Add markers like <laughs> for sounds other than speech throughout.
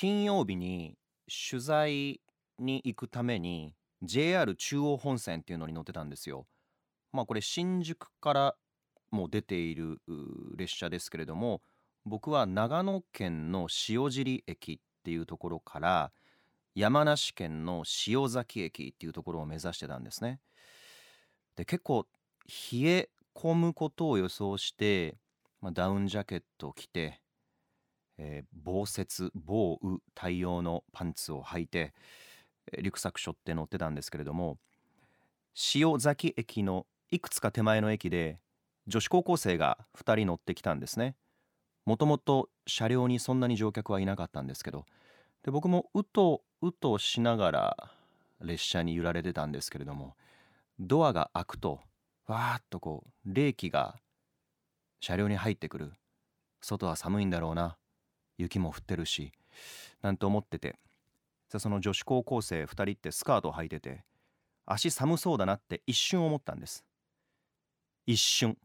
金曜日に取材に行くために JR 中央本線っていうのに乗ってたんですよ。まあこれ新宿からも出ている列車ですけれども僕は長野県の塩尻駅っていうところから山梨県の塩崎駅っていうところを目指してたんですね。で結構冷え込むことを予想して、まあ、ダウンジャケットを着て、えー、防雪防雨対応のパンツを履いてリュックサック背負って乗ってたんですけれども塩崎駅のいくつか手前の駅で女子高校生が2人乗ってきたんですね。もともと車両にそんなに乗客はいなかったんですけどで僕もうとうとしながら列車に揺られてたんですけれどもドアが開くとわーっとこう冷気が車両に入ってくる。外は寒いんだろうな。雪も降ってるしなんて思ってて。その女子高校生2人ってスカートを履いてて足寒そうだなって一瞬思ったんです。一瞬。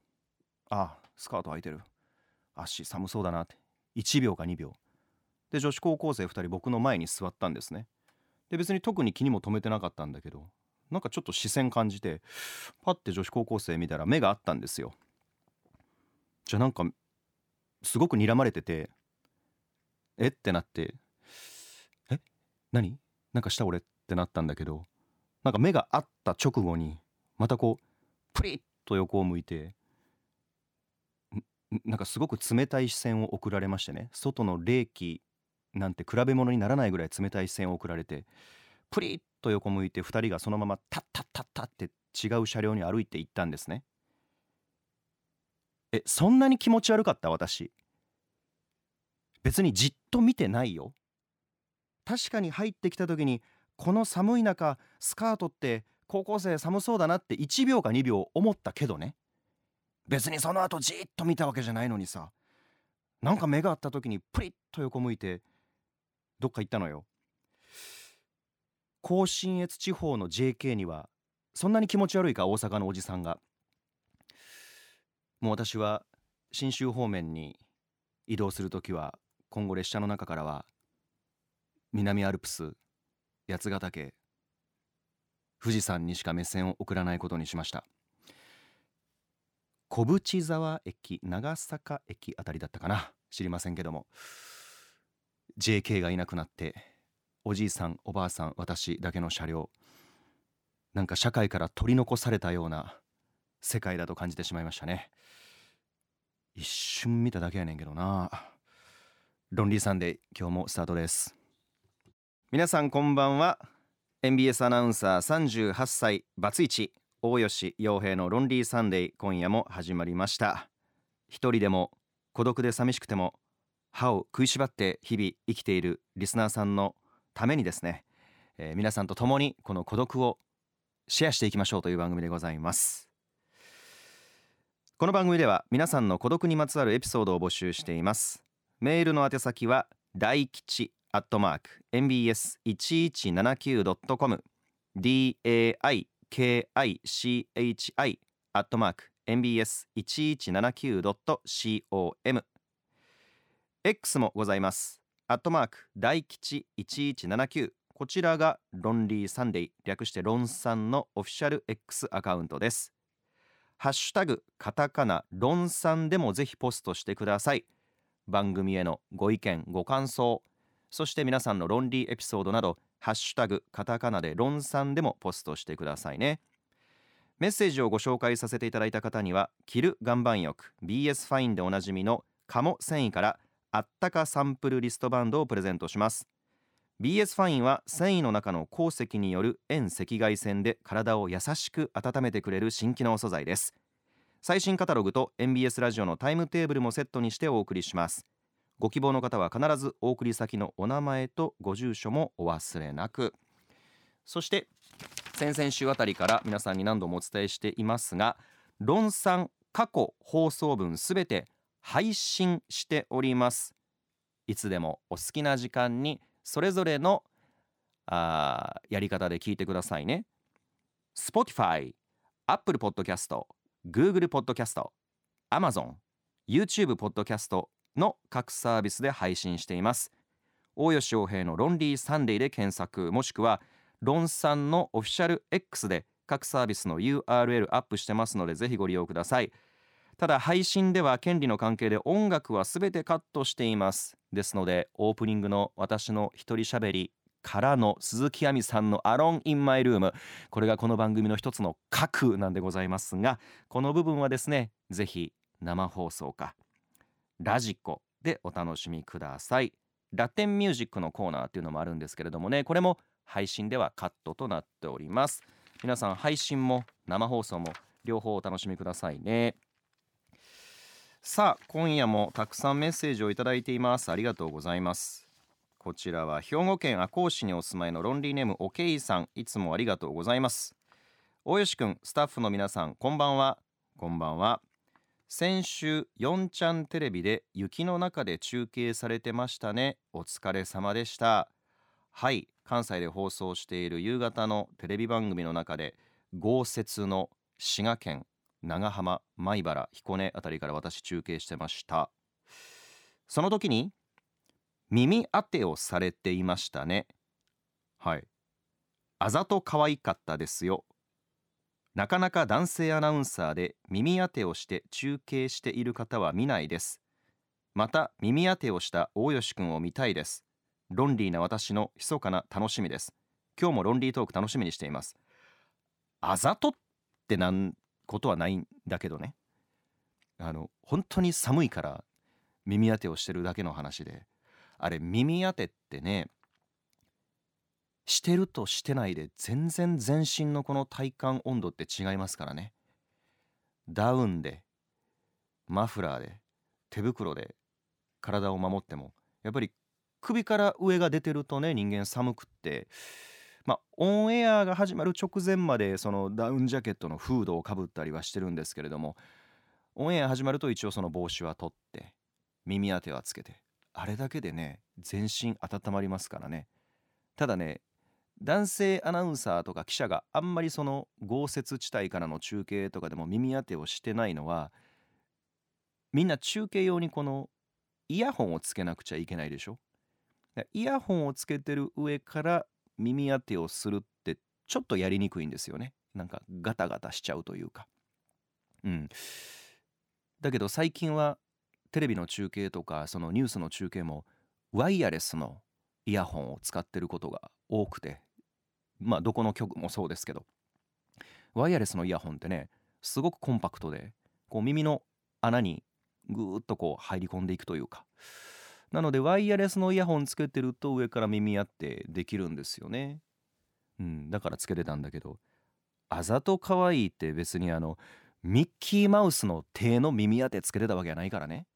ああスカート履いてる。足寒そうだなって。1秒か2秒。で女子高校生2人僕の前に座ったんですね。で別に特に気にも留めてなかったんだけどなんかちょっと視線感じてパッて女子高校生見たら目があったんですよ。じゃあなんかすごく睨まれててえ？ってなって。え？何？なんかした俺ってなったんだけど。なんか目が合った直後にまたこうプリッと横を向いてなんかすごく冷たい視線を送られましてね。外の冷気なんて比べ物にならないぐらい冷たい視線を送られてプリッと横向いて2人がそのままタッタッタッタって違う車両に歩いて行ったんですね。え？そんなに気持ち悪かった？私。別にじっと見てないよ。確かに入ってきた時にこの寒い中スカートって高校生寒そうだなって1秒か2秒思ったけどね。別にその後じっと見たわけじゃないのにさなんか目が合った時にプリッと横向いてどっか行ったのよ。甲信越地方の JK にはそんなに気持ち悪いか大阪のおじさんが。もう私は信州方面に移動する時は今後列車の中からは南アルプス八ヶ岳富士山にしか目線を送らないことにしました。小淵沢駅長坂駅あたりだったかな。知りませんけども。JK がいなくなっておじいさんおばあさん私だけの車両なんか社会から取り残されたような世界だと感じてしまいましたね。一瞬見ただけやねんけどな。ロンリーサンデー今日もスタートです。皆さんこんばんは。MBS アナウンサー38歳バツイチ大吉洋平のロンリーサンデー今夜も始まりました。一人でも孤独で寂しくても歯を食いしばって日々生きているリスナーさんのためにですね、えー、皆さんと共にこの孤独をシェアしていきましょうという番組でございます。この番組では皆さんの孤独にまつわるエピソードを募集しています。メールの宛先は大吉アットマーク mbs1179.com daiki c h i アットマーク mbs1179.com X もございます。アットマーク大吉1179こちらがロンリーサンデー略してロンさんのオフィシャル X アカウントです。ハッシュタグカタカナロンさんでもぜひポストしてください。番組へのご意見ご感想そして皆さんのロンリーエピソードなどハッシュタグカタカナでロンさんでもポストしてくださいね。メッセージをご紹介させていただいた方には着る岩盤浴 BS ファインでおなじみの鴨繊維からあったかサンプルリストバンドをプレゼントします。BS ファインは繊維の中の鉱石による遠赤外線で体を優しく温めてくれる新機能素材です。最新カタログと MBS ラジオのタイムテーブルもセットにしてお送りします。ご希望の方は必ずお送り先のお名前とご住所もお忘れなく。そして先々週あたりから皆さんに何度もお伝えしていますが論算過去放送分すべて配信しております。いつでもお好きな時間にそれぞれのあやり方で聞いてくださいね。Spotify、Apple Podcast、Google Podcast、Amazon、YouTube Podcast の各サービスで配信しています。大吉洋平のロンリーサンデーで検索もしくはロンさんのオフィシャル X で各サービスの URL アップしてますのでぜひご利用ください。ただ配信では権利の関係で音楽はすべてカットしています。ですのでオープニングの私の一人喋りからの鈴木亜美さんの「 Alone in my Room」これがこの番組の一つの核なんでございますがこの部分はですねぜひ生放送かラジコでお楽しみください。ラテンミュージックのコーナーっていうのもあるんですけれどもねこれも配信ではカットとなっております。皆さん配信も生放送も両方お楽しみくださいね。さあ今夜もたくさんメッセージをいただいています。ありがとうございます。こちらは兵庫県赤穂市にお住まいのロンリーネームおけいさん。いつもありがとうございます。大吉くんスタッフの皆さんこんばんは。こんばんは。先週4ちゃんテレビで雪の中で中継されてましたね。お疲れ様でした。はい。関西で放送している夕方のテレビ番組の中で豪雪の滋賀県長浜米原彦根あたりから私中継してました。その時に耳当てをされていましたね。はい。あざと可愛かったですよ。なかなか男性アナウンサーで耳当てをして中継している方は見ないです。また耳当てをした大吉くんを見たいです。ロンリーな私の密かな楽しみです。今日もロンリートーク楽しみにしています。あざとってなんことはないんだけどね。あの本当に寒いから耳当てをしてるだけの話で。あれ耳当てってねしてるとしてないで全然全身のこの体感温度って違いますからね。ダウンでマフラーで手袋で体を守ってもやっぱり首から上が出てるとね人間寒くってまあ、オンエアが始まる直前までそのダウンジャケットのフードをかぶったりはしてるんですけれどもオンエア始まると一応その帽子は取って耳当てはつけてあれだけでね全身温まりますからね。ただね男性アナウンサーとか記者があんまりその豪雪地帯からの中継とかでも耳当てをしてないのはみんな中継用にこのイヤホンをつけなくちゃいけないでしょ？イヤホンをつけてる上から耳当てをするってちょっとやりにくいんですよね。なんかガタガタしちゃうというか。うん。だけど最近はテレビの中継とかそのニュースの中継もワイヤレスのイヤホンを使ってることが多くてまあどこの曲もそうですけどワイヤレスのイヤホンってねすごくコンパクトでこう耳の穴にぐーっとこう入り込んでいくというかなのでワイヤレスのイヤホンつけてると上から耳当てできるんですよね。うん、だからつけてたんだけどあざと可愛いって別にあのミッキーマウスの手の耳当てつけてたわけじゃないからね。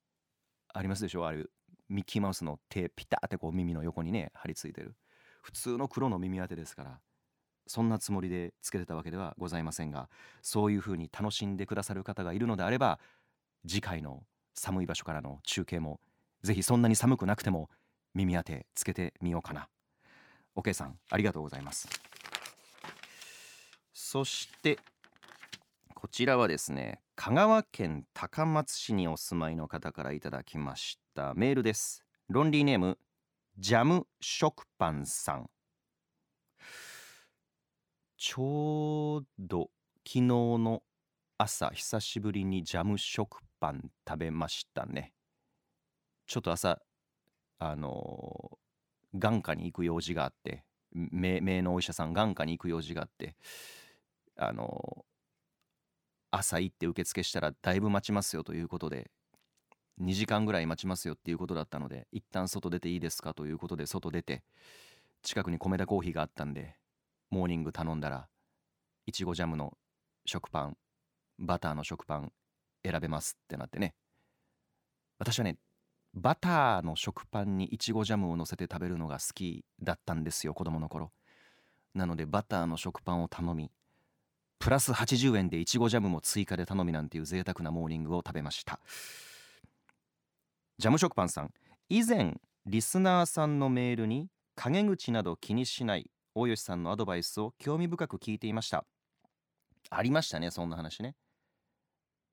ありますでしょ？あるミッキーマウスの手ピタってこう耳の横にね張り付いてる。普通の黒の耳当てですからそんなつもりでつけてたわけではございませんがそういう風に楽しんでくださる方がいるのであれば次回の寒い場所からの中継もぜひそんなに寒くなくても耳当てつけてみようかな。OK さんありがとうございます。そしてこちらはですね香川県高松市にお住まいの方からいただきました。メールです。ロンリーネームジャム食パンさん。ちょうど昨日の朝久しぶりにジャム食パン食べましたね。ちょっと朝あの眼科に行く用事があって目目のお医者さん眼科に行く用事があってあの朝行って受付したらだいぶ待ちますよということで2時間ぐらい待ちますよっていうことだったので一旦外出ていいですかということで外出て近くに米田コーヒーがあったんでモーニング頼んだらいちごジャムの食パンバターの食パン選べますってなってね。私はねバターの食パンにいちごジャムを乗せて食べるのが好きだったんですよ子供の頃。なのでバターの食パンを頼みプラス80円でいちごジャムも追加で頼みなんていう贅沢なモーニングを食べました。ジャム食パンさん以前リスナーさんのメールに陰口など気にしない大吉さんのアドバイスを興味深く聞いていました。ありましたねそんな話ね。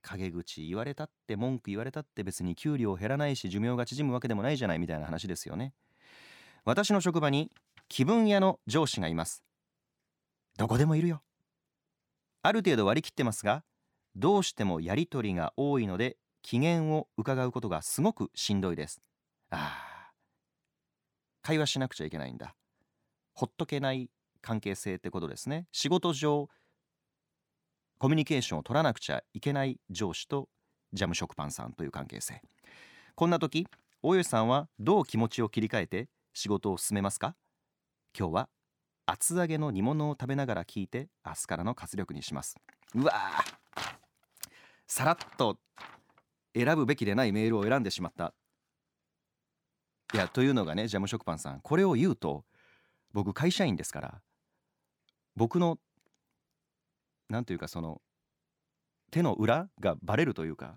陰口言われたって文句言われたって別に給料減らないし寿命が縮むわけでもないじゃないみたいな話ですよね。私の職場に気分屋の上司がいます。どこでもいるよ。ある程度割り切ってますがどうしてもやりとりが多いので機嫌を伺うことがすごくしんどいです。ああ会話しなくちゃいけないんだ。ほっとけない関係性ってことですね。仕事上コミュニケーションを取らなくちゃいけない上司とジャム食パンさんという関係性。こんな時大吉さんはどう気持ちを切り替えて仕事を進めますか？今日は厚揚げの煮物を食べながら聞いて明日からの活力にします。うわさらっと選ぶべきでないメールを選んでしまった。いやというのがねジャム食パンさんこれを言うと僕会社員ですから僕のなんというかその手の裏がバレるというか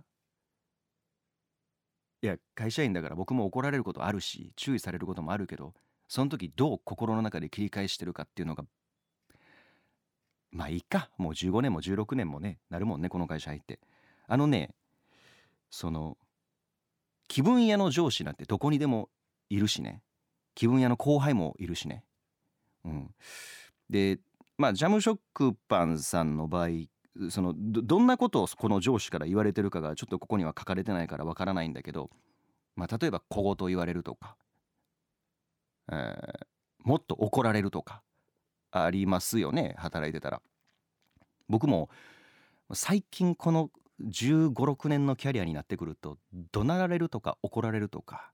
いや会社員だから僕も怒られることあるし注意されることもあるけどその時どう心の中で切り返してるかっていうのがまあいいか。もう15年も16年もねなるもんねこの会社入って。あのねその気分屋の上司なんてどこにでもいるしね。気分屋の後輩もいるしね。うん。でまあジャムショックパンさんの場合そのどんなことをこの上司から言われてるかがちょっとここには書かれてないからわからないんだけど、まあ、例えば小言言われるとか、えー、もっと怒られるとかありますよね働いてたら。僕も最近この1 5 6年のキャリアになってくると怒鳴られるとか怒られるとか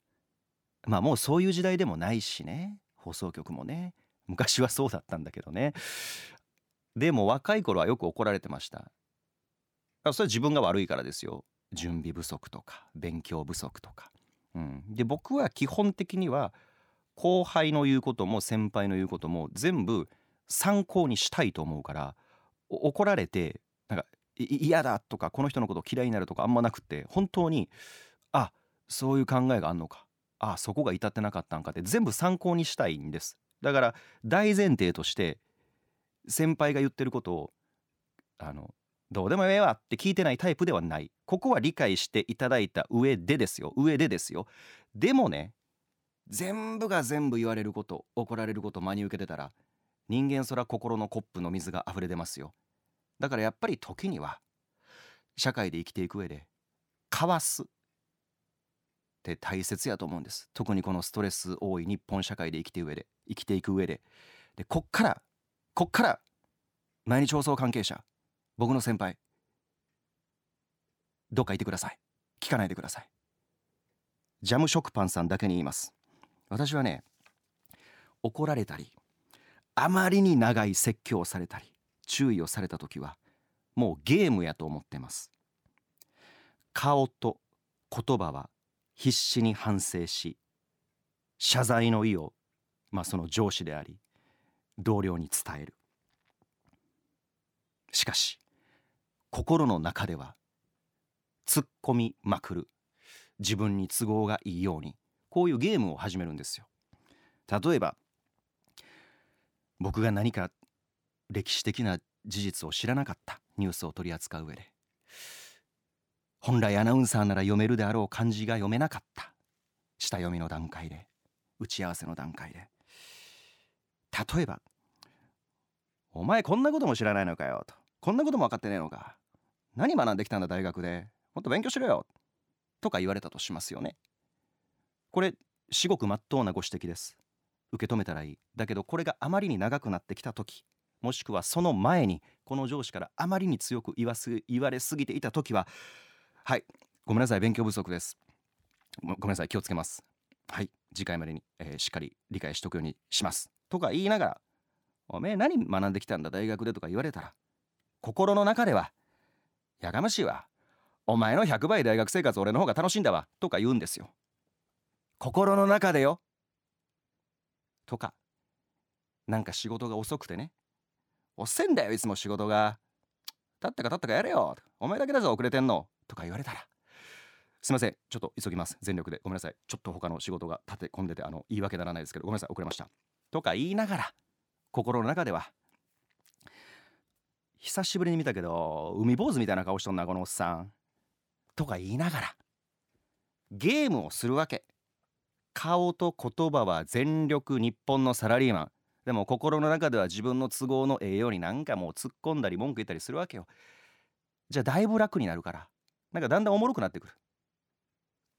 まあもうそういう時代でもないしね放送局もね昔はそうだったんだけどね。でも若い頃はよく怒られてました。それは自分が悪いからですよ。準備不足とか勉強不足とか、うん、で僕は基本的には後輩の言うことも先輩の言うことも全部参考にしたいと思うから怒られてなんか嫌だとかこの人のこと嫌いになるとかあんまなくて本当にあそういう考えがあんのかあそこが至ってなかったんかって全部参考にしたいんです。だから大前提として先輩が言ってることをあのどうでもええわって聞いてないタイプではない。ここは理解していただいた上でですよ。上でですよ。でもね全部が全部言われること怒られること真に受けてたら人間そら心のコップの水が溢れ出ますよ。だからやっぱり時には社会で生きていく上でかわすって大切やと思うんです。特にこのストレス多い日本社会で生きて上で生きていく上で。でこっからこっから毎日放送関係者僕の先輩どっかいてください。聞かないでください。ジャム食パンさんだけに言います。私はね怒られたりあまりに長い説教をされたり注意をされた時はもうゲームやと思ってます。顔と言葉は必死に反省し謝罪の意をまあその上司であり同僚に伝える。しかし心の中では突っ込みまくる自分に都合がいいようにこういうゲームを始めるんですよ。例えば僕が何か歴史的な事実を知らなかったニュースを取り扱う上で本来アナウンサーなら読めるであろう漢字が読めなかった下読みの段階で打ち合わせの段階で。例えば「お前こんなことも知らないのかよ」と「こんなことも分かってねえのか。何学んできたんだ大学で。もっと勉強しろよ」とか言われたとしますよね。これ至極まっとうなご指摘です。受け止めたらいい。だけどこれがあまりに長くなってきた時もしくはその前にこの上司からあまりに強く言わす言われすぎていた時ははいごめんなさい勉強不足です。ごめんなさい気をつけます。はい次回までに、えー、しっかり理解しとくようにします。とか言いながらおめえ何学んできたんだ大学でとか言われたら心の中ではやかましいわ。お前の100倍大学生活俺の方が楽しいんだわ。とか言うんですよ。心の中でよ。とかなんか仕事が遅くてね。遅いんだよいつも仕事が。立ったか立ったかやれよ。お前だけだぞ遅れてんの。とか言われたら。すいませんちょっと急ぎます。全力で。ごめんなさい。ちょっと他の仕事が立て込んでてあの言い訳ならないですけど。ごめんなさい遅れました。とか言いながら心の中では久しぶりに見たけど海坊主みたいな顔しとんなこのおっさん。とか言いながらゲームをするわけ。顔と言葉は全力日本のサラリーマン。でも心の中では自分の都合のええようになんかもう突っ込んだり文句言ったりするわけよ。じゃあだいぶ楽になるから。なんかだんだんおもろくなってくる。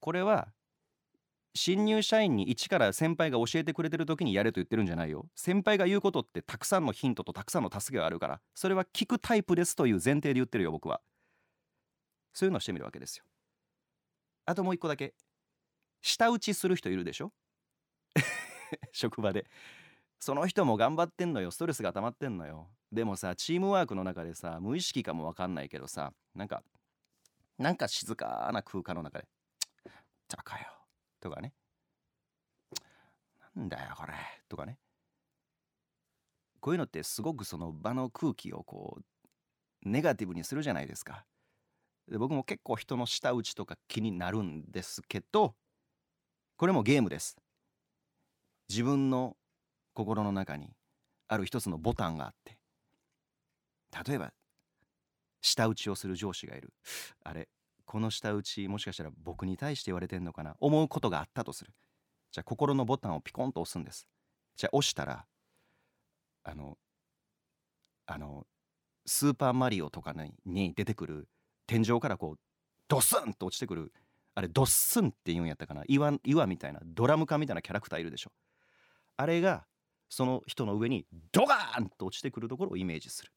これは新入社員に一から先輩が教えてくれてる時にやれと言ってるんじゃないよ。先輩が言うことってたくさんのヒントとたくさんの助けがあるから。それは聞くタイプですという前提で言ってるよ僕は。そういうのをしてみるわけですよ。あともう一個だけ。舌打ちする人いるでしょ？<laughs> 職場で。その人も頑張ってんのよ。ストレスが溜まってんのよ。でもさチームワークの中でさ無意識かもわかんないけどさなんかなんか静かな空間の中で「じゃかよ」とかね「なんだよこれ」とかね。こういうのってすごくその場の空気をこうネガティブにするじゃないですか。で僕も結構人の舌打ちとか気になるんですけどこれもゲームです。自分の心の中にある一つのボタンがあって例えば舌打ちをする上司がいる。あれこの舌打ちもしかしたら僕に対して言われてんのかな？思うことがあったとする。じゃあ心のボタンをピコンと押すんです。じゃあ押したらあのあのスーパーマリオとかに出てくる天井からこうドスンと落ちてくるあれドッスンって言うんやったかな？岩岩みたいなドラム缶みたいなキャラクターいるでしょ。あれがその人の上にドガーンと落ちてくるところをイメージする。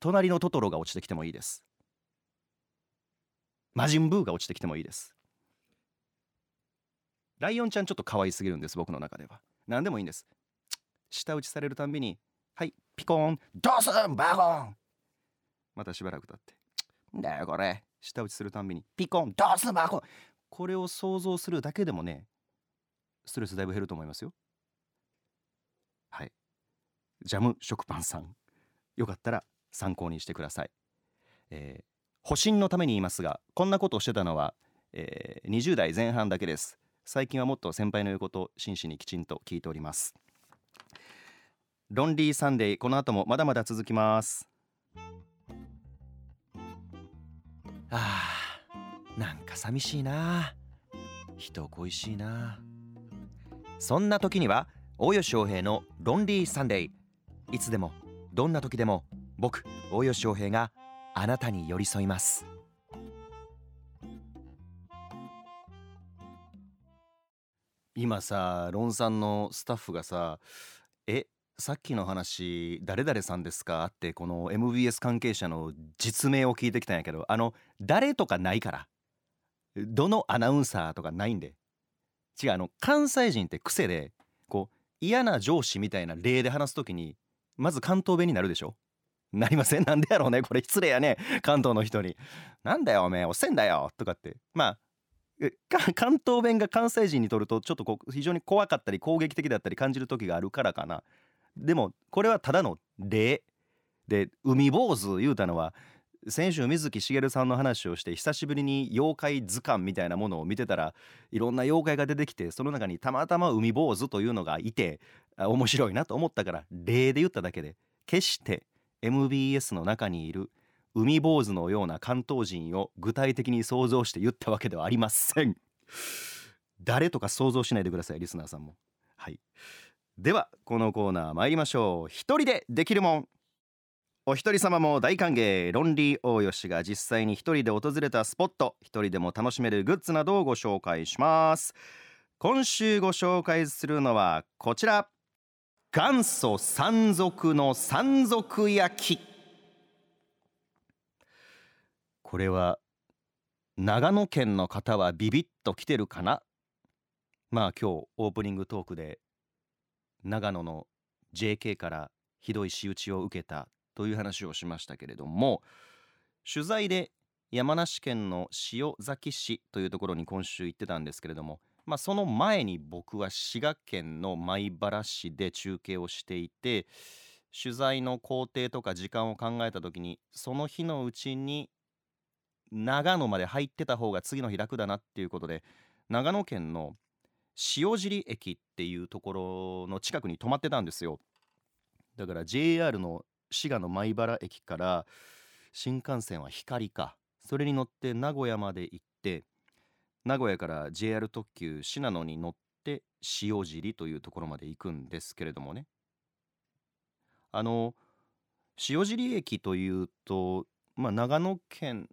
隣のトトロが落ちてきてもいいです。魔人ブーが落ちてきてもいいです。ライオンちゃんちょっと可愛すぎるんです僕の中では。何でもいいんです。舌打ちされるたんびにはいピコーンドスンバゴン。またしばらく経って。だよこれ。舌打ちするたんびにピコンドスンバゴン。これを想像するだけでもねストレスだいぶ減ると思いますよ。はい。ジャム食パンさん。よかったら参考にしてください、えー、保身のために言いますがこんなことをしてたのは、えー、20代前半だけです。最近はもっと先輩の言うこと真摯にきちんと聞いております。ロンリーサンデーこの後もまだまだ続きます。あーなんか寂しいな。人恋しいな。そんな時には大吉翔平のロンリーサンデー。いつでもどんな時でも僕大吉翔平があなたに寄り添います。今さロンさんのスタッフがさ「えさっきの話誰々さんですか?」ってこの MBS 関係者の実名を聞いてきたんやけどあの誰とかないから。どのアナウンサーとかないんで。違うあの関西人って癖でこう嫌な上司みたいな例で話す時にまず関東弁になるでしょ？なりません？<laughs> なんでやろうね？これ失礼やね。関東の人に「なんだよおめえおせんだよ」とかって。まあ関東弁が関西人にとるとちょっとこう非常に怖かったり攻撃的だったり感じる時があるからかな。でもこれはただの例で海坊主言うたのは先週水木しげるさんの話をして久しぶりに妖怪図鑑みたいなものを見てたらいろんな妖怪が出てきてその中にたまたま海坊主というのがいて面白いなと思ったから例で言っただけで決して MBS の中にいる海坊主のような関東人を具体的に想像して言ったわけではありません。誰とか想像しないでくださいリスナーさんも。はい。ではこのコーナー参りましょう。一人でできるもん。お一人様も大歓迎。ロンリー大吉が実際に一人で訪れたスポット。一人でも楽しめるグッズなどをご紹介します。今週ご紹介するのはこちら。元祖山賊の山賊焼き。これは長野県の方はビビッと来てるかな？まあ今日オープニングトークで長野の JK からひどい仕打ちを受けたという話をしましたけれども取材で山梨県の塩崎市というところに今週行ってたんですけれども、まあ、その前に僕は滋賀県の米原市で中継をしていて取材の工程とか時間を考えた時にその日のうちに長野まで入ってた方が次の日楽だなっていうことで長野県の塩尻駅っていうところの近くに泊まってたんですよ。だから JR の滋賀の米原駅から新幹線は光か。それに乗って名古屋まで行って名古屋から JR 特急信濃に乗って塩尻というところまで行くんですけれどもね。あの塩尻駅というと、まあ、長野県、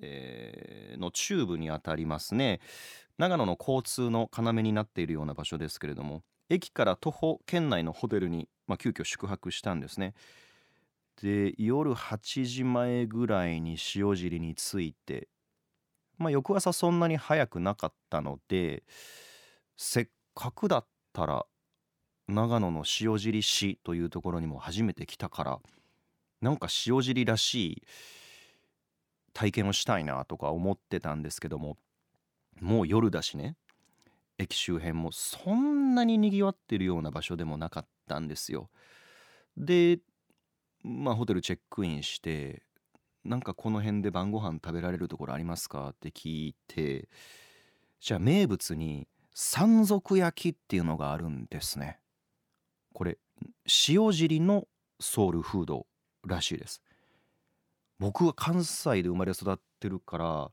えーの中部にあたりますね。長野の交通の要になっているような場所ですけれども駅から徒歩圏内のホテルに、まあ、急遽宿泊したんですね。で夜8時前ぐらいに塩尻に着いてまあ翌朝そんなに早くなかったのでせっかくだったら長野の塩尻市というところにも初めて来たからなんか塩尻らしい体験をしたいなとか思ってたんですけどももう夜だしね駅周辺もそんなににぎわってるような場所でもなかったんですよ。でまあホテルチェックインしてなんかこの辺で晩ご飯食べられるところありますかって聞いてじゃあ名物に山賊焼きっていうのがあるんですね。これ塩尻のソウルフードらしいです。僕は関西で生まれ育ってるから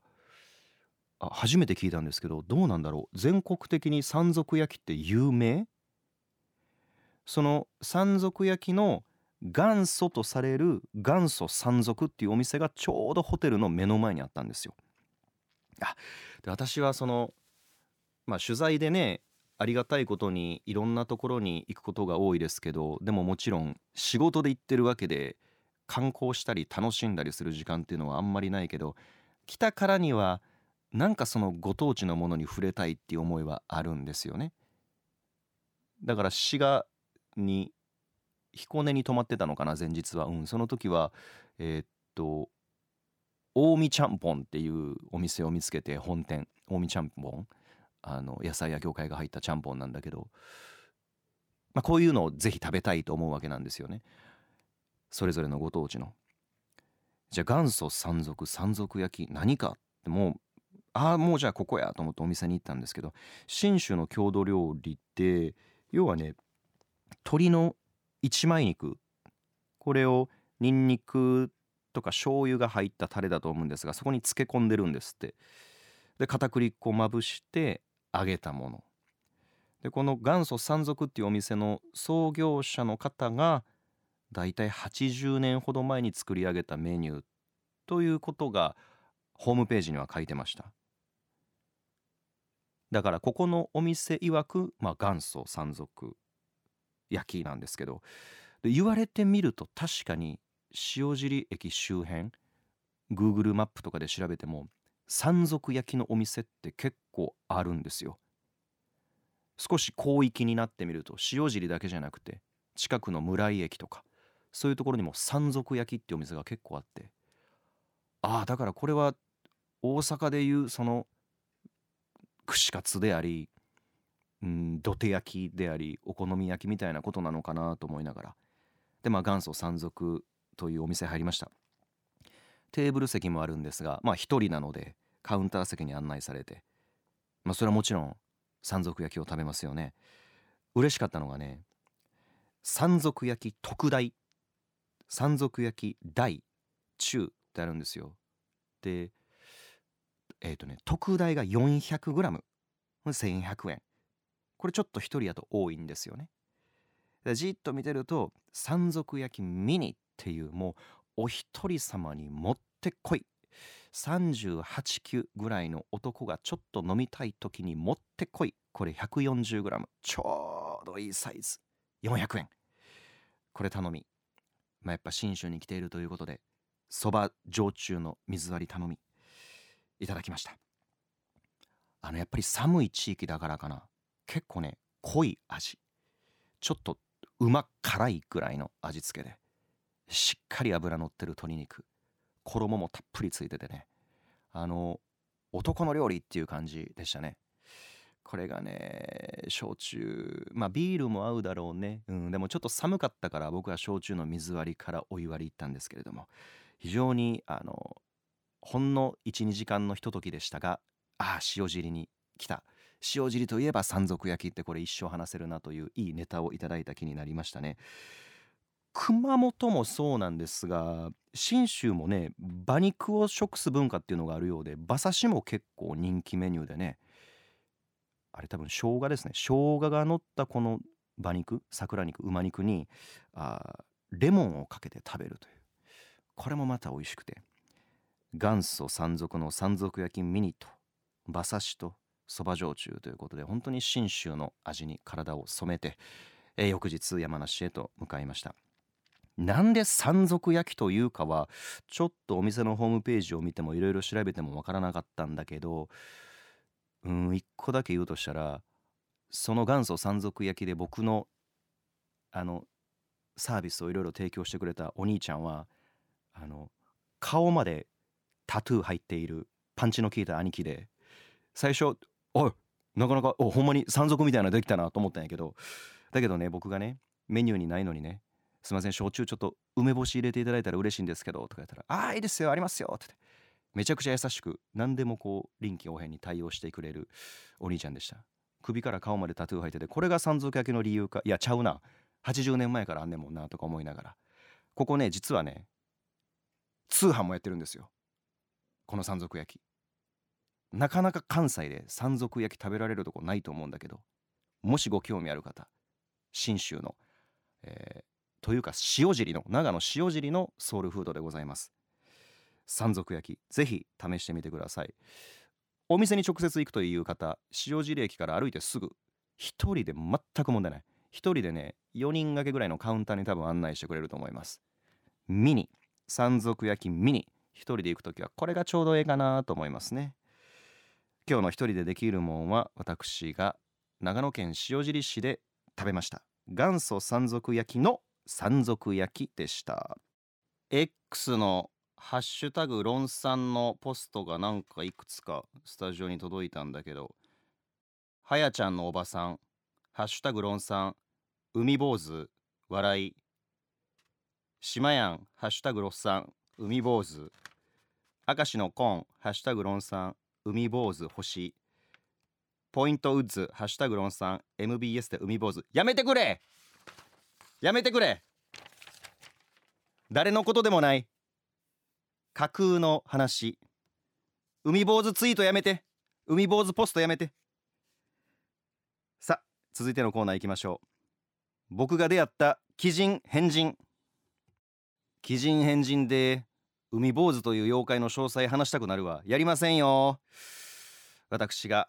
あ初めて聞いたんですけどどうなんだろう全国的に山賊焼きって有名？その山賊焼きの元祖とされる元祖山賊っていうお店がちょうどホテルの目の前にあったんですよ。あで私はそのまあ取材でねありがたいことにいろんなところに行くことが多いですけどでももちろん仕事で行ってるわけで観光したり楽しんだりする時間っていうのはあんまりないけど来たからにはなんかそのご当地のものに触れたいっていう思いはあるんですよね。だから滋賀に彦根に泊まってたのかな前日は。うんその時はえーっと近江ちゃんぽんっていうお店を見つけて本店近江ちゃんぽん。あの野菜や魚介が入ったちゃんぽんなんだけど、まあ、こういうのをぜひ食べたいと思うわけなんですよね。それぞれのご当地の。じゃあ元祖山賊山賊焼き何かってもうああもうじゃあここやと思ってお店に行ったんですけど信州の郷土料理って要はね鶏の一枚肉。これをニンニクとか醤油が入ったタレだと思うんですがそこに漬け込んでるんですって。で片栗粉をまぶして揚げたもの。でこの元祖山賊っていうお店の創業者の方がだいたい80年ほど前に作り上げたメニューということがホームページには書いてました。だからここのお店曰く、まあ、元祖山賊焼きなんですけどで言われてみると確かに塩尻駅周辺 Google マップとかで調べても山賊焼きのお店って結構あるんですよ。少し広域になってみると塩尻だけじゃなくて近くの村井駅とかそういうところにも山賊焼きってお店が結構あって。ああだからこれは大阪でいうその串カツでありうん土手焼きでありお好み焼きみたいなことなのかなと思いながら。でまあ元祖山賊というお店入りました。テーブル席もあるんですがまあ一人なのでカウンター席に案内されて。まあそれはもちろん山賊焼きを食べますよね。嬉しかったのがね山賊焼き特大山賊焼き大中ってあるんですよ。でえっ、ー、とね特大が 400g1100 円。これちょっと一人だと多いんですよね。じっと見てると山賊焼きミニっていうもうお一人様にもってこい。38級ぐらいの男がちょっと飲みたい時にもってこい。これ 140g ちょうどいいサイズ。400円。これ頼み。まあやっぱ信州に来ているということでそば焼酎の水割り頼みいただきました。あのやっぱり寒い地域だからかな。結構ね濃い味。ちょっとうま辛いぐらいの味付けでしっかり脂乗ってる鶏肉衣もたっぷりついててね。あの男の料理っていう感じでしたね。これがね焼酎。まあビールも合うだろうね、うん、でもちょっと寒かったから僕は焼酎の水割りからお湯割り行ったんですけれども。非常にあのほんの12時間のひとときでしたがああ塩尻に来た。塩尻といえば山賊焼きってこれ一生話せるなといういいネタをいただいた気になりましたね。熊本もそうなんですが信州もね馬肉を食す文化っていうのがあるようで馬刺しも結構人気メニューでねあれ多分生姜ですね。生姜が乗ったこの馬肉桜肉馬肉にあレモンをかけて食べるという。これもまた美味しくて。元祖山賊の山賊焼きミニと馬刺しとそば焼酎ということで本当に信州の味に体を染めて、えー、翌日山梨へと向かいました。なんで山賊焼きというかはちょっとお店のホームページを見てもいろいろ調べてもわからなかったんだけどうん一個だけ言うとしたらその元祖山賊焼きで僕のあのサービスをいろいろ提供してくれたお兄ちゃんはあの顔までタトゥー入っているパンチの効いた兄貴で最初「おいなかなかおほんまに山賊みたいなのできたな」と思ったんやけどだけどね僕がねメニューにないのにね「すいません焼酎ちょっと梅干し入れていただいたら嬉しいんですけど」とか言ったら「ああいいですよありますよ」って。めちゃくちゃ優しく何でもこう臨機応変に対応してくれるお兄ちゃんでした。首から顔までタトゥー入っててこれが山賊焼きの理由か？いやちゃうな。80年前からあんねんもんなとか思いながら。ここね実はね通販もやってるんですよ。この山賊焼き。なかなか関西で山賊焼き食べられるとこないと思うんだけどもしご興味ある方信州の、えー、というか塩尻の長野塩尻のソウルフードでございます。山賊焼き。ぜひ試してみてください。お店に直接行くという方塩尻駅から歩いてすぐ。一人で全く問題ない。一人でね4人掛けぐらいのカウンターに多分案内してくれると思います。ミニ。山賊焼きミニ。一人で行く時はこれがちょうどええかなと思いますね。今日の一人でできるもんは私が長野県塩尻市で食べました。元祖山賊焼きの山賊焼きでした。X のハッシュタグ論産のポストがなんかいくつかスタジオに届いたんだけどはやちゃんのおばさんハッシュタグ論産海坊主笑い島やんハッシュタグロッサン海坊主明石のコーンハッシュタグ論産海坊主星ポイントウッズハッシュタグ論産 MBS で海坊主やめてくれ！やめてくれ！誰のことでもない。架空の話。海坊主ツイートやめて。海坊主ポストやめて。さあ続いてのコーナー行きましょう。僕が出会った鬼人変人。鬼人変人で海坊主という妖怪の詳細話したくなるわ。やりませんよ。私が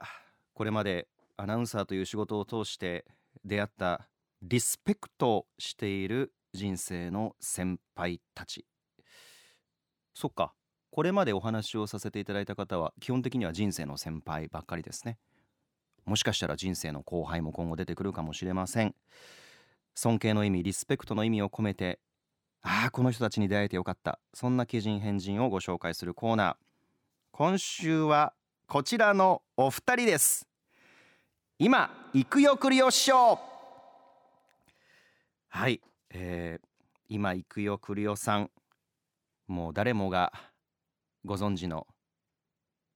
これまでアナウンサーという仕事を通して出会ったリスペクトしている人生の先輩たち。そっか。これまでお話をさせていただいた方は基本的には人生の先輩ばっかりですね。もしかしたら人生の後輩も今後出てくるかもしれません。尊敬の意味リスペクトの意味を込めてああこの人たちに出会えてよかった。そんな奇人変人をご紹介するコーナー。今週はこちらのお二人です。今行くよくりよ師匠はい、えー、今行くよくりよさん。もう誰もがご存知の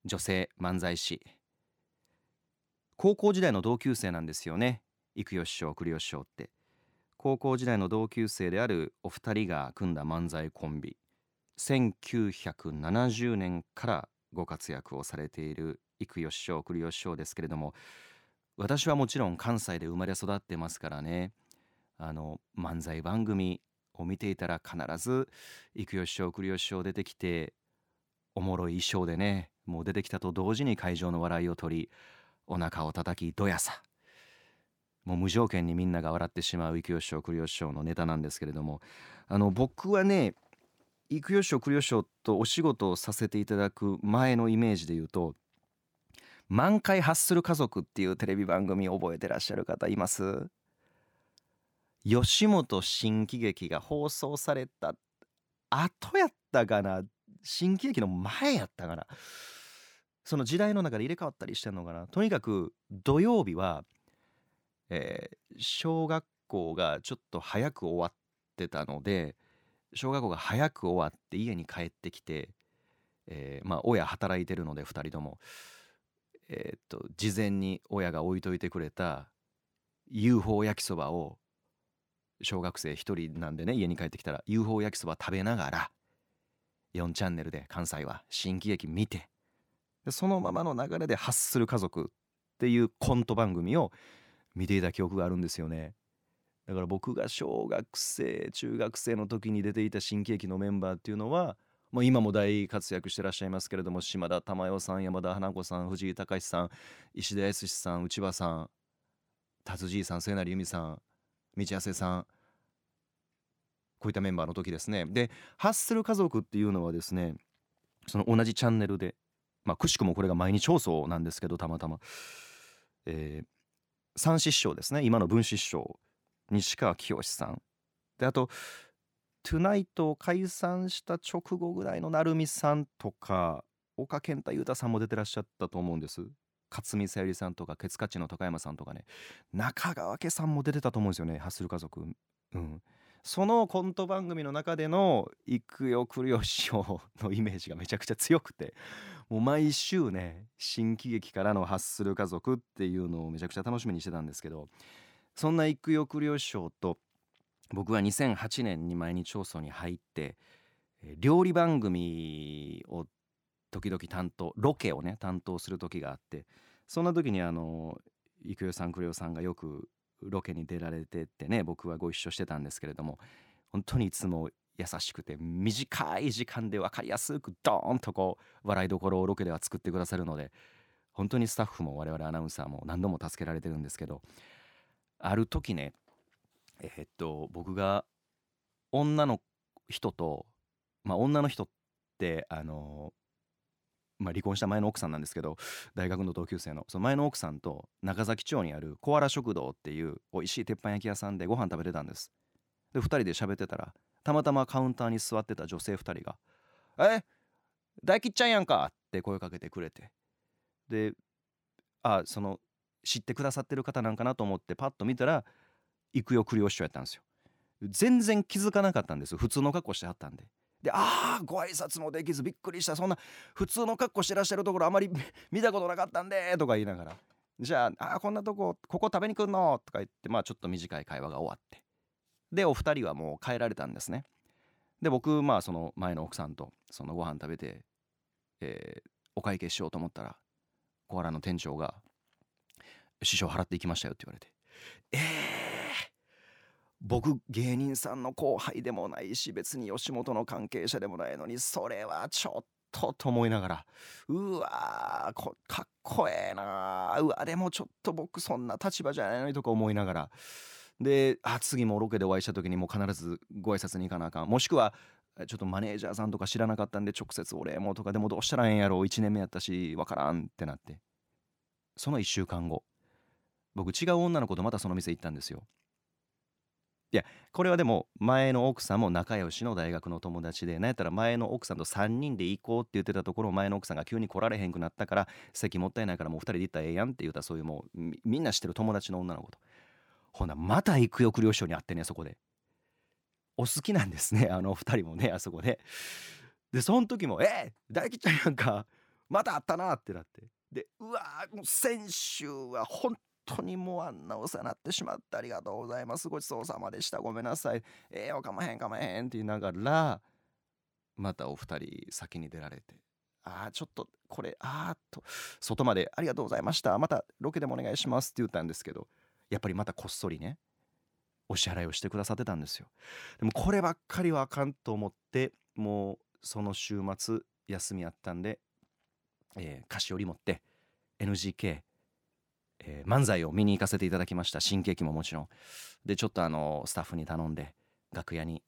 女性漫才師。高校時代の同級生なんですよね。幾代師匠栗吉師匠って。高校時代の同級生であるお二人が組んだ漫才コンビ。1970年からご活躍をされている幾代師匠栗吉師匠ですけれども私はもちろん関西で生まれ育ってますからね。あの漫才番組を見ていたら必ず幾代師匠栗吉師匠出てきておもろい衣装でねもう出てきたと同時に会場の笑いを取りお腹を叩きどやさ。もう無条件にみんなが笑ってしまう幾代師匠栗吉師匠のネタなんですけれども。あの僕はね幾代師匠栗吉師匠とお仕事をさせていただく前のイメージで言うと「満開発する家族」っていうテレビ番組覚えてらっしゃる方います？吉本新喜劇が放送された後やったかな？新喜劇の前やったかな？その時代の中で入れ替わったりしてんのかな？とにかく土曜日は、えー、小学校がちょっと早く終わってたので小学校が早く終わって家に帰ってきて、えー、まあ親働いてるので2人とも、え、っと事前に親が置いといてくれた UFO 焼きそばを小学生1人なんでね家に帰ってきたら UFO 焼きそば食べながら4チャンネルで関西は新喜劇見てでそのままの流れで「発する家族」っていうコント番組を見ていた記憶があるんですよね。だから僕が小学生中学生の時に出ていた新喜劇のメンバーっていうのはもう今も大活躍してらっしゃいますけれども島田珠代さん山田花子さん藤井隆さん石田康さん内場さん達じいさん末成由美さん道谷さんこういったメンバーの時ですね。で「ハッスル家族」っていうのはですねその同じチャンネルでまあくしくもこれが毎日放送なんですけどたまたま、えー、三師匠ですね。今の文師匠西川きよしさん。であとトゥナイトを解散した直後ぐらいの成美さんとか岡健太裕太さんも出てらっしゃったと思うんです。勝見さゆりさんとかケツカチの高山さんとかね中川家さんも出てたと思うんですよねハッスル家族。うん。そのコント番組の中での「行くよ来るよ師匠」のイメージがめちゃくちゃ強くてもう毎週ね新喜劇からの「ハッスル家族」っていうのをめちゃくちゃ楽しみにしてたんですけどそんな「行くよ来るよ師匠」と僕は2008年に毎日放送に入って料理番組を時々担当ロケをね担当する時があってそんな時にあの郁代さんクレオさんがよくロケに出られてってね僕はご一緒してたんですけれども本当にいつも優しくて短い時間で分かりやすくドーンとこう笑いどころをロケでは作ってくださるので本当にスタッフも我々アナウンサーも何度も助けられてるんですけどある時ねえ、っと僕が女の人とまあ女の人ってあのまあ、離婚した前の奥さんなんですけど大学の同級生の。その前の奥さんと中崎町にあるコアラ食堂っていう美味しい鉄板焼き屋さんでご飯食べてたんです。で2人で喋ってたらたまたまカウンターに座ってた女性2人が「え？大吉ちゃんやんか!」って声かけてくれて。であその知ってくださってる方なんかなと思ってパッと見たら行くよ栗吉師匠やったんですよ。全然気づかなかったんです普通の格好してはったんで。でああご挨拶もできずびっくりした。そんな普通の格好してらっしゃるところあまり <laughs> 見たことなかったんでとか言いながら。じゃああこんなとこここ食べに来んの？とか言ってまあちょっと短い会話が終わって。でお二人はもう帰られたんですね。で僕まあその前の奥さんとそのご飯食べて、えー、お会計しようと思ったらコアラの店長が「師匠払っていきましたよ」って言われてええー僕芸人さんの後輩でもないし別に吉本の関係者でもないのにそれはちょっとと思いながらうわーかっこええなうわでもちょっと僕そんな立場じゃないのにとか思いながら。であ次もロケでお会いした時にもう必ずご挨拶に行かなあかん。もしくはちょっとマネージャーさんとか知らなかったんで直接お礼もとかでもどうしたらええんやろ。1年目やったしわからんってなって。その1週間後。僕違う女の子とまたその店行ったんですよ。いやこれはでも前の奥さんも仲良しの大学の友達でなんやったら前の奥さんと3人で行こうって言ってたところ前の奥さんが急に来られへんくなったから席もったいないからもう2人で行ったらええやんって言ったそういうもうみんな知ってる友達の女の子と。ほなまた行くよく両師匠に会ってねそこで。お好きなんですねあの2人もねあそこで。でその時も「え大吉ちゃんやんかまた会ったな」ってなって。でうわもう先週は本当にもうあんなお世話になってしまってありがとうございます。ごちそうさまでした。ごめんなさい。ええー、かまへんかまへんって言いながらまたお二人先に出られて。ああちょっとこれあーっと外までありがとうございました。またロケでもお願いしますって言ったんですけどやっぱりまたこっそりねお支払いをしてくださってたんですよ。でもこればっかりはあかんと思ってもうその週末休みあったんで、えー、菓子折り持って NGK えー、漫才を見に行かせていただきました。新喜劇ももちろん。でちょっとあのスタッフに頼んで楽屋に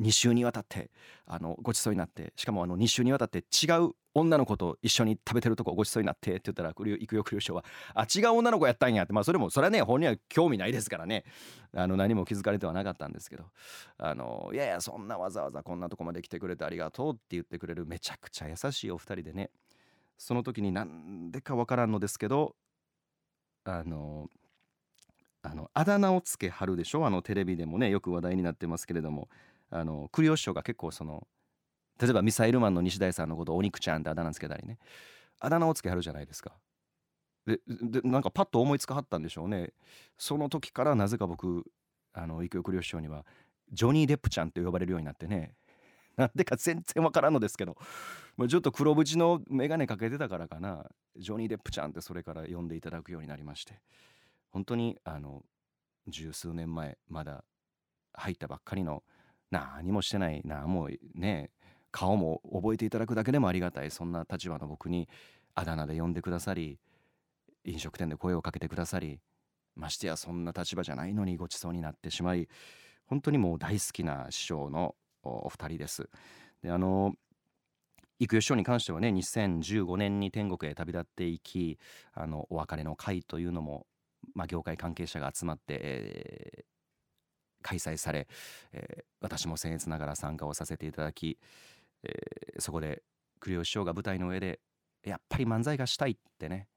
2週にわたってあのごちそうになってしかもあの2週にわたって違う女の子と一緒に食べてるとこごちそうになってって言ったら行くよ来る人はあ違う女の子やったんやって。まあそれもそれはね本人は興味ないですからね。あの何も気づかれてはなかったんですけど。あのいやいやそんなわざわざこんなとこまで来てくれてありがとうって言ってくれるめちゃくちゃ優しいお二人でね。その時になんでかわからんのですけどあのあのあだ名をつけはるでしょ？あのテレビでもねよく話題になってますけれども。あの栗吉師匠が結構その例えばミサイルマンの西大さんのことをお肉ちゃんってあだ名つけたりね。あだ名をつけはるじゃないですか。ででなんかパッと思いつかはったんでしょうね。その時からなぜか僕あの生よ栗吉師匠にはジョニー・デップちゃんって呼ばれるようになってね。なんでか全然わからんのですけど。まちょっと黒縁の眼鏡かけてたからかな。ジョニー・デップちゃんってそれから呼んでいただくようになりまして。本当にあの十数年前まだ入ったばっかりの何もしてないなもうね顔も覚えていただくだけでもありがたい。そんな立場の僕にあだ名で呼んでくださり飲食店で声をかけてくださりましてやそんな立場じゃないのにごちそうになってしまい本当にもう大好きな師匠のお二人です。であの育代師匠に関してはね2015年に天国へ旅立っていきあのお別れの会というのも、まあ、業界関係者が集まって、えー、開催され、えー、私も僭越ながら参加をさせていただき、えー、そこで栗吉師匠が舞台の上でやっぱり漫才がしたいってね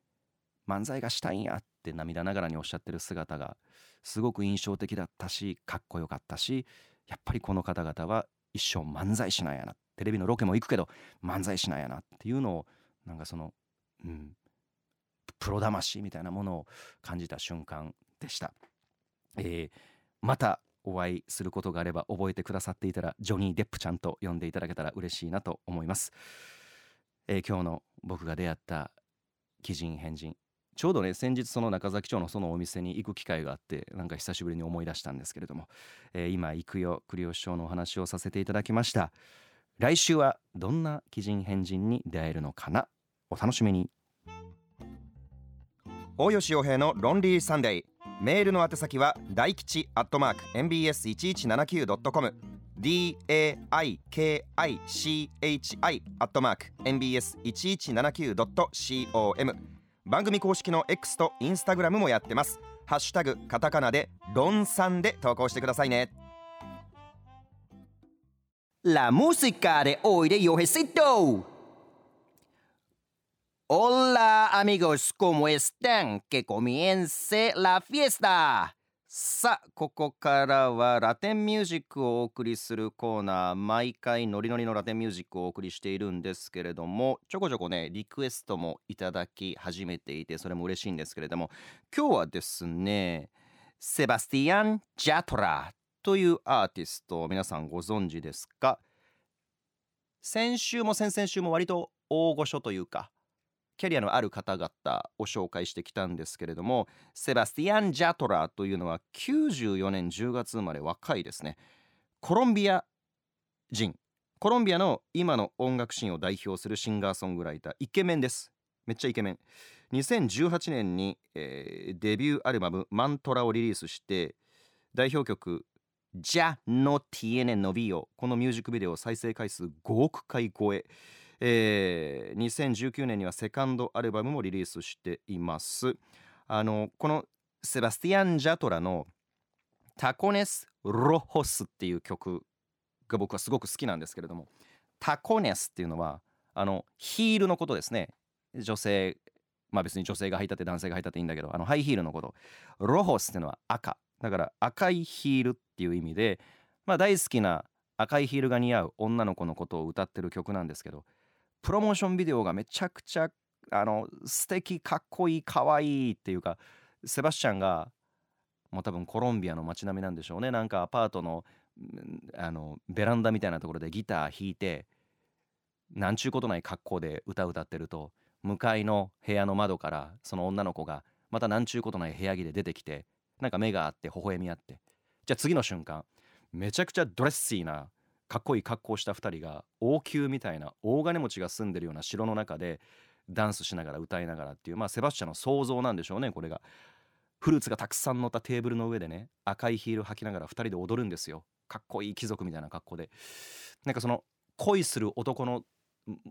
漫才がしたいんやって涙ながらにおっしゃってる姿がすごく印象的だったしかっこよかったしやっぱりこの方々は一生漫才しないやな。テレビのロケも行くけど漫才しないやなっていうのをなんかその、うん、プロ魂みたいなものを感じた瞬間でした、えー、またお会いすることがあれば覚えてくださっていたらジョニー・デップちゃんと呼んでいただけたら嬉しいなと思います、えー、今日の僕が出会った奇人変人ちょうどね先日その中崎町のそのお店に行く機会があってなんか久しぶりに思い出したんですけれども、えー、今行くよ栗吉師のお話をさせていただきました。来週はどんな奇人変人に出会えるのかな？お楽しみに。大吉洋平のロンリーサンデー。メールの宛先は大吉アットマーク mbs1179.com daikichi アットマーク mbs1179.com 番組公式の X と Instagram もやってますハッシュタグカタカナでロンさんで投稿してくださいね La música de hoy de Yojecito. Hola amigos, ¿cómo están? Que comience la fiesta. さあここからはラテンミュージックをお送りするコーナー毎回ノリノリのラテンミュージックをお送りしているんですけれどもちょこちょこねリクエストもいただき始めていてそれも嬉しいんですけれども今日はですねセバスティアン・ジャトラというアーティスト皆さんご存知ですか？先週も先々週も割と大御所というかキャリアのある方々を紹介してきたんですけれどもセバスティアン・ジャトラというのは94年10月生まれ若いですね。コロンビア人。コロンビアの今の音楽シーンを代表するシンガーソングライターイケメンです。めっちゃイケメン。2018年に、えー、デビューアルバム「マントラ」をリリースして代表曲「ジャ・ノ・ティエネ・ノビオ」このミュージックビデオ再生回数5億回超え。えー、2019年にはセカンドアルバムもリリースしています。あのこのセバスティアン・ジャトラの「タコネス・ロホス」っていう曲が僕はすごく好きなんですけれどもタコネスっていうのはあのヒールのことですね。女性まあ別に女性が履いたって男性が履いたっていいんだけどあのハイヒールのこと。ロホスっていうのは赤。だから赤いヒールっていう意味でまあ大好きな赤いヒールが似合う女の子のことを歌ってる曲なんですけどプロモーションビデオがめちゃくちゃあの素敵かっこいいかわいいっていうかセバスチャンがもう多分コロンビアの街並みなんでしょうね。なんかアパートのあのベランダみたいなところでギター弾いてなんちゅうことない格好で歌歌ってると向かいの部屋の窓からその女の子がまたなんちゅうことない部屋着で出てきてなんか目があって微笑み合って。じゃあ次の瞬間めちゃくちゃドレッシーなかっこいい格好した2人が王宮みたいな大金持ちが住んでるような城の中でダンスしながら歌いながらっていうまあセバスチャンの想像なんでしょうねこれが。フルーツがたくさん乗ったテーブルの上でね赤いヒール履きながら2人で踊るんですよ。かっこいい貴族みたいな格好で。なんかその恋する男の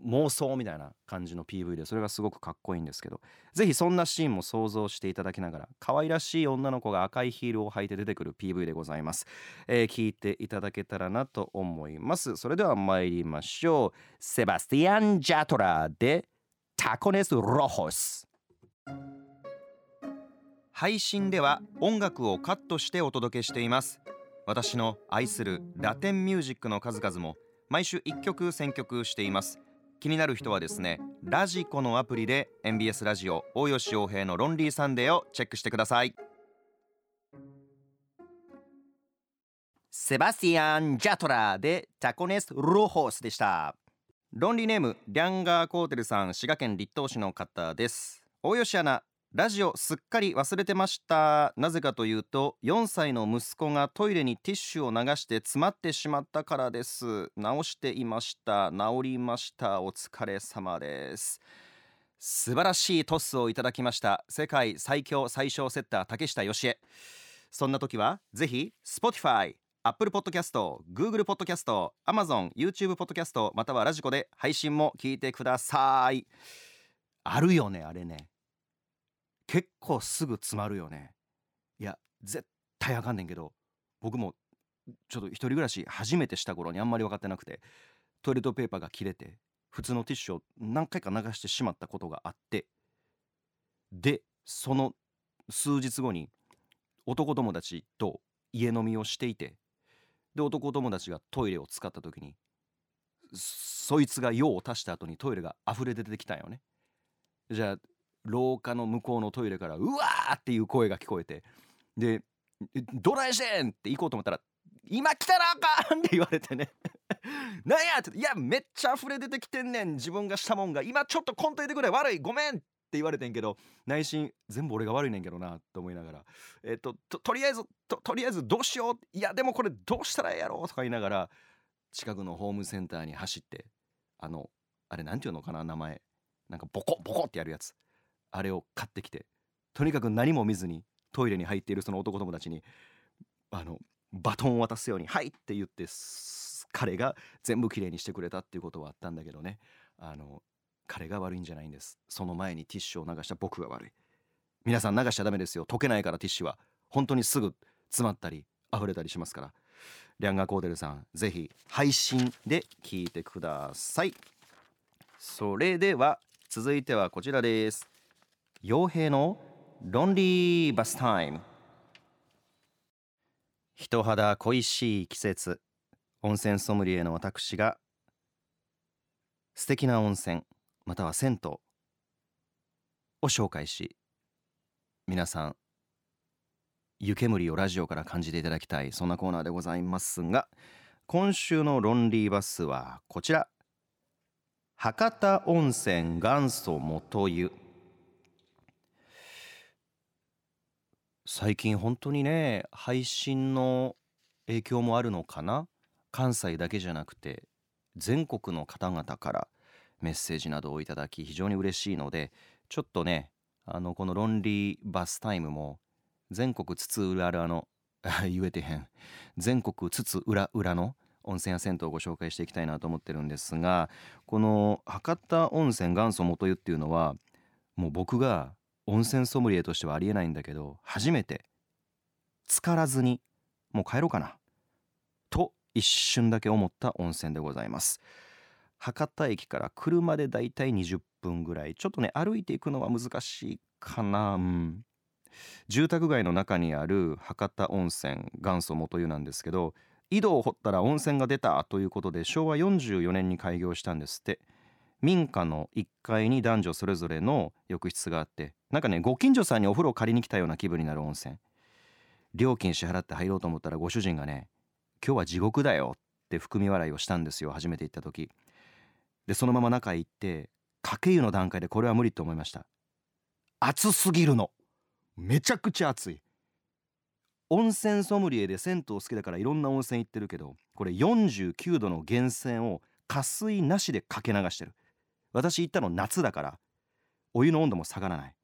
妄想みたいな感じの PV でそれがすごくかっこいいんですけど是非そんなシーンも想像していただきながら可愛らしい女の子が赤いヒールを履いて出てくる PV でございます、えー、聞いていただけたらなと思います。それでは参りましょう。セバスティアン・ジャトラでタコネス・ロホス配信では音楽をカットしてお届けしています。私の愛するラテンミュージックの数々も毎週1曲選曲しています。気になる人はですねラジコのアプリで MBS ラジオ大吉洋平のロンリーサンデーをチェックしてください。セバスティアン・ジャトラでタコネス・ロホスでした。ロンリーネームリャンガー・コーテルさん滋賀県栗東市の方です。大吉アナラジオすっかり忘れてました。なぜかというと4歳の息子がトイレにティッシュを流して詰まってしまったからです。直していました。治りました。お疲れ様です。素晴らしいトスをいただきました。世界最強最小セッター竹下義恵そんな時はぜひ Spotify Apple Podcast、Google Podcast、Amazon、YouTube Podcast またはラジコで配信も聞いてください。あるよねあれね。結構すぐ詰まるよね。いや絶対あかんねんけど僕もちょっと一人暮らし初めてした頃にあんまり分かってなくてトイレットペーパーが切れて普通のティッシュを何回か流してしまったことがあってでその数日後に男友達と家飲みをしていてで男友達がトイレを使った時にそいつが用を足した後にトイレが溢れ出てきたんよね。じゃあ廊下の向こうのトイレから「うわ!」っていう声が聞こえてで「どないしてん!」って行こうと思ったら「今来たらあかん!」って言われてねなんやって「いやめっちゃ溢れ出てきてんねん自分がしたもんが今ちょっとこんといてくれ悪いごめん!」って言われてんけど内心全部俺が悪いねんけどなと思いながらえっととりあえずととりあえずどうしよういやでもこれどうしたらええやろとか言いながら近くのホームセンターに走ってあのあれなんていうのかな名前なんかボコボコってやるやつあれを買ってきてとにかく何も見ずにトイレに入っているその男友達にあのバトンを渡すように「はい!」って言って彼が全部きれいにしてくれたっていうことはあったんだけどね。あの彼が悪いんじゃないんです。その前にティッシュを流した僕が悪い。皆さん流しちゃダメですよ。溶けないからティッシュは。本当にすぐ詰まったり溢れたりしますから。リャンガーコーデルさんぜひ配信で聞いてください。それでは続いてはこちらです。傭兵のロンリーバスタイム。人肌恋しい季節。温泉ソムリエの私が素敵な温泉または銭湯。を紹介し皆さん湯煙をラジオから感じていただきたいそんなコーナーでございますが今週のロンリーバスはこちら。博多温泉元祖元湯。最近本当にね配信の影響もあるのかな？関西だけじゃなくて全国の方々からメッセージなどをいただき非常に嬉しいのでちょっとねあのこのロンリーバスタイムも全国津々浦々の <laughs> 言えてへん。全国津々浦々の温泉や銭湯をご紹介していきたいなと思ってるんですがこの博多温泉元祖元湯っていうのはもう僕が温泉ソムリエとしてはありえないんだけど初めて浸からずにもう帰ろうかなと一瞬だけ思った温泉でございます。博多駅から車でだいたい20分ぐらいちょっとね歩いていくのは難しいかな。うん。住宅街の中にある博多温泉元祖元湯なんですけど井戸を掘ったら温泉が出たということで昭和44年に開業したんですって。民家の1階に男女それぞれの浴室があってなんかねご近所さんにお風呂を借りに来たような気分になる温泉。料金支払って入ろうと思ったらご主人がね「今日は地獄だよ」って含み笑いをしたんですよ初めて行った時。でそのまま中へ行ってかけ湯の段階でこれは無理と思いました。暑すぎるの。めちゃくちゃ暑い。温泉ソムリエで銭湯好きだからいろんな温泉行ってるけどこれ49度の源泉を加水なしでかけ流してる。私行ったの夏だから。お湯の温度も下がらない。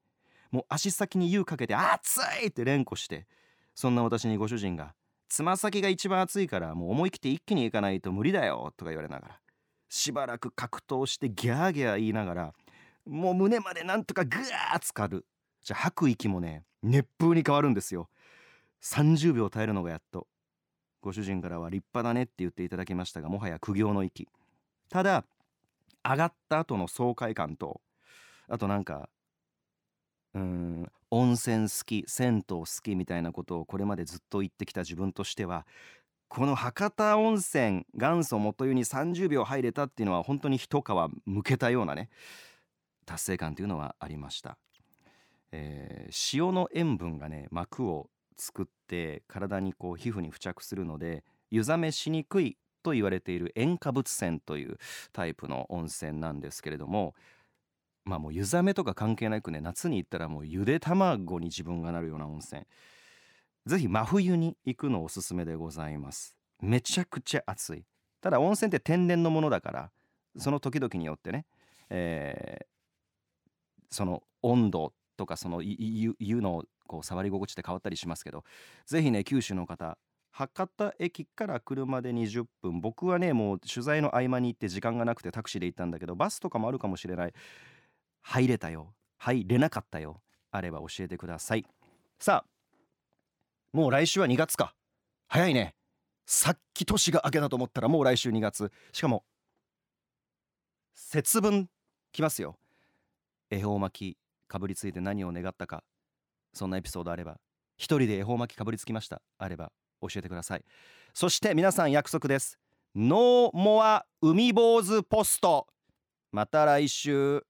もう足先に湯かけて熱い！って連呼してそんな私にご主人がつま先が一番熱いからもう思い切って一気に行かないと無理だよとか言われながらしばらく格闘してギャーギャー言いながらもう胸までなんとかグワー浸かるじゃあ吐く息もね熱風に変わるんですよ。30秒耐えるのがやっと。ご主人からは立派だねって言っていただきましたがもはや苦行の域。ただ上がった後の爽快感とあとなんかうん温泉好き銭湯好きみたいなことをこれまでずっと言ってきた自分としてはこの博多温泉元祖元湯に30秒入れたっていうのは本当に一皮むけたようなね達成感というのはありました、えー、塩の塩分がね膜を作って体にこう皮膚に付着するので湯冷めしにくいと言われている塩化物泉というタイプの温泉なんですけれどもまあもう湯冷めとか関係なくね夏に行ったらもうゆで卵に自分がなるような温泉。ぜひ真冬に行くのおすすめでございます。めちゃくちゃ暑い。ただ温泉って天然のものだからその時々によってね、えーその温度とかその湯湯のこう触り心地って変わったりしますけどぜひね九州の方博多駅から車で20分。僕はねもう取材の合間に行って時間がなくてタクシーで行ったんだけどバスとかもあるかもしれない。入れたよ。入れなかったよ。あれば教えてください。さあもう来週は2月か。早いね。さっき年が明けたと思ったらもう来週2月。しかも節分来ますよ。恵方巻きかぶりついて何を願ったか。そんなエピソードあれば。一人で恵方巻きかぶりつきました。あれば。教えてください。そして皆さん約束です。ノーモア海坊主ポスト。また来週。